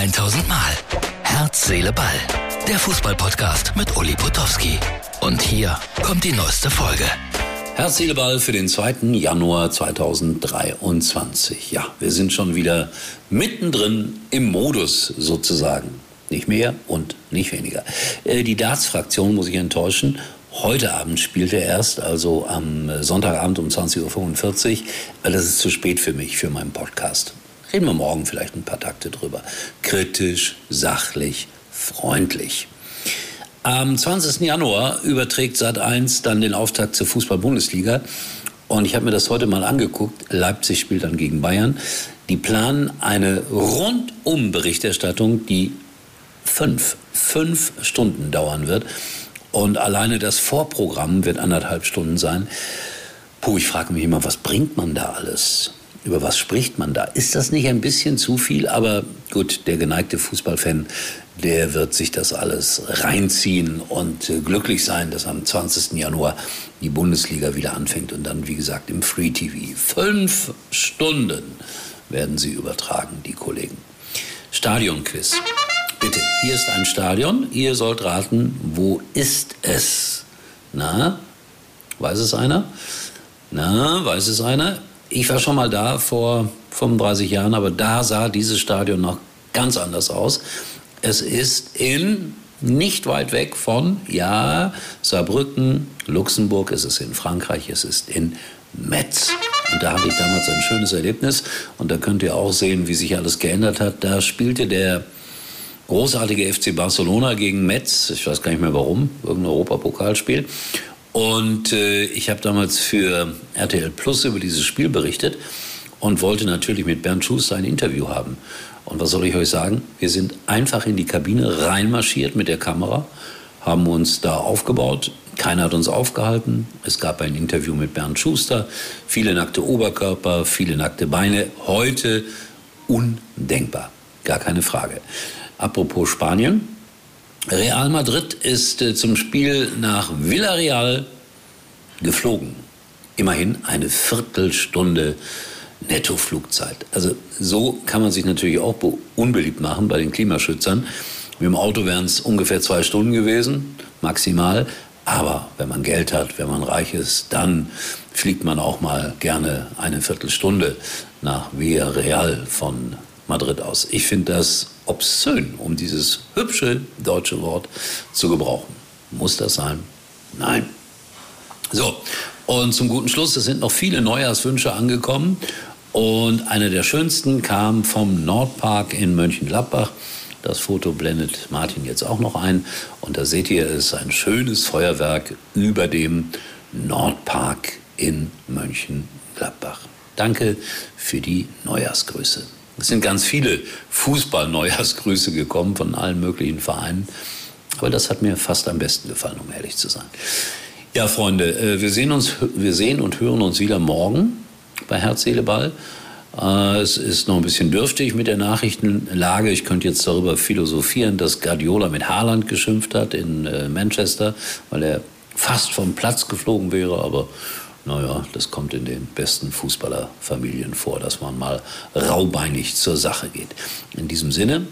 1000 Mal. Herz, Seele, Ball. Der Fußballpodcast mit Uli Potowski. Und hier kommt die neueste Folge. Herz, Seele, Ball für den 2. Januar 2023. Ja, wir sind schon wieder mittendrin im Modus sozusagen. Nicht mehr und nicht weniger. Äh, die Darts-Fraktion muss ich enttäuschen. Heute Abend spielt er erst, also am Sonntagabend um 20.45 Uhr, das ist zu spät für mich, für meinen Podcast. Reden wir morgen vielleicht ein paar Takte drüber. Kritisch, sachlich, freundlich. Am 20. Januar überträgt Sat1 dann den Auftakt zur Fußball-Bundesliga. Und ich habe mir das heute mal angeguckt. Leipzig spielt dann gegen Bayern. Die planen eine Rundum-Berichterstattung, die fünf, fünf Stunden dauern wird. Und alleine das Vorprogramm wird anderthalb Stunden sein. Puh, ich frage mich immer, was bringt man da alles? Über was spricht man da? Ist das nicht ein bisschen zu viel? Aber gut, der geneigte Fußballfan, der wird sich das alles reinziehen und äh, glücklich sein, dass am 20. Januar die Bundesliga wieder anfängt und dann, wie gesagt, im Free TV. Fünf Stunden werden sie übertragen, die Kollegen. Stadionquiz. Bitte, hier ist ein Stadion. Ihr sollt raten, wo ist es? Na, weiß es einer? Na, weiß es einer? Ich war schon mal da vor 35 Jahren, aber da sah dieses Stadion noch ganz anders aus. Es ist in nicht weit weg von, ja, Saarbrücken, Luxemburg, es ist in Frankreich, es ist in Metz. Und da hatte ich damals ein schönes Erlebnis. Und da könnt ihr auch sehen, wie sich alles geändert hat. Da spielte der großartige FC Barcelona gegen Metz. Ich weiß gar nicht mehr warum. Irgendein Europapokalspiel. Und äh, ich habe damals für RTL Plus über dieses Spiel berichtet und wollte natürlich mit Bernd Schuster ein Interview haben. Und was soll ich euch sagen? Wir sind einfach in die Kabine reinmarschiert mit der Kamera, haben uns da aufgebaut. Keiner hat uns aufgehalten. Es gab ein Interview mit Bernd Schuster. Viele nackte Oberkörper, viele nackte Beine. Heute undenkbar. Gar keine Frage. Apropos Spanien. Real Madrid ist äh, zum Spiel nach Villarreal geflogen. Immerhin eine Viertelstunde Nettoflugzeit. Also so kann man sich natürlich auch unbeliebt machen bei den Klimaschützern. Mit dem Auto wären es ungefähr zwei Stunden gewesen, maximal. Aber wenn man Geld hat, wenn man reich ist, dann fliegt man auch mal gerne eine Viertelstunde nach Villarreal von Madrid aus. Ich finde das obszön, um dieses hübsche deutsche Wort zu gebrauchen. Muss das sein? Nein. So, und zum guten Schluss, es sind noch viele Neujahrswünsche angekommen. Und einer der schönsten kam vom Nordpark in Mönchengladbach. Das Foto blendet Martin jetzt auch noch ein. Und da seht ihr, es ist ein schönes Feuerwerk über dem Nordpark in Mönchengladbach. Danke für die Neujahrsgrüße. Es sind ganz viele Fußball-Neujahrsgrüße gekommen von allen möglichen Vereinen. Aber das hat mir fast am besten gefallen, um ehrlich zu sein. Ja, Freunde, äh, wir sehen, uns, wir sehen und hören uns wieder morgen bei Herz, Seele, Ball. Äh, es ist noch ein bisschen dürftig mit der Nachrichtenlage. Ich könnte jetzt darüber philosophieren, dass Guardiola mit Haaland geschimpft hat in äh, Manchester, weil er fast vom Platz geflogen wäre. Aber naja, das kommt in den besten Fußballerfamilien vor, dass man mal raubeinig zur Sache geht. In diesem Sinne,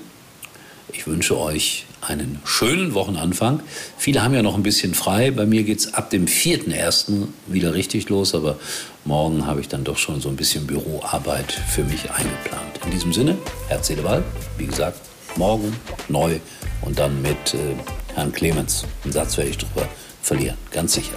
ich wünsche euch einen schönen Wochenanfang. Viele haben ja noch ein bisschen frei. Bei mir geht es ab dem 4.1. wieder richtig los, aber morgen habe ich dann doch schon so ein bisschen Büroarbeit für mich eingeplant. In diesem Sinne, Herz, Seele, Ball. Wie gesagt, morgen neu und dann mit äh, Herrn Clemens. Einen Satz werde ich drüber verlieren, ganz sicher.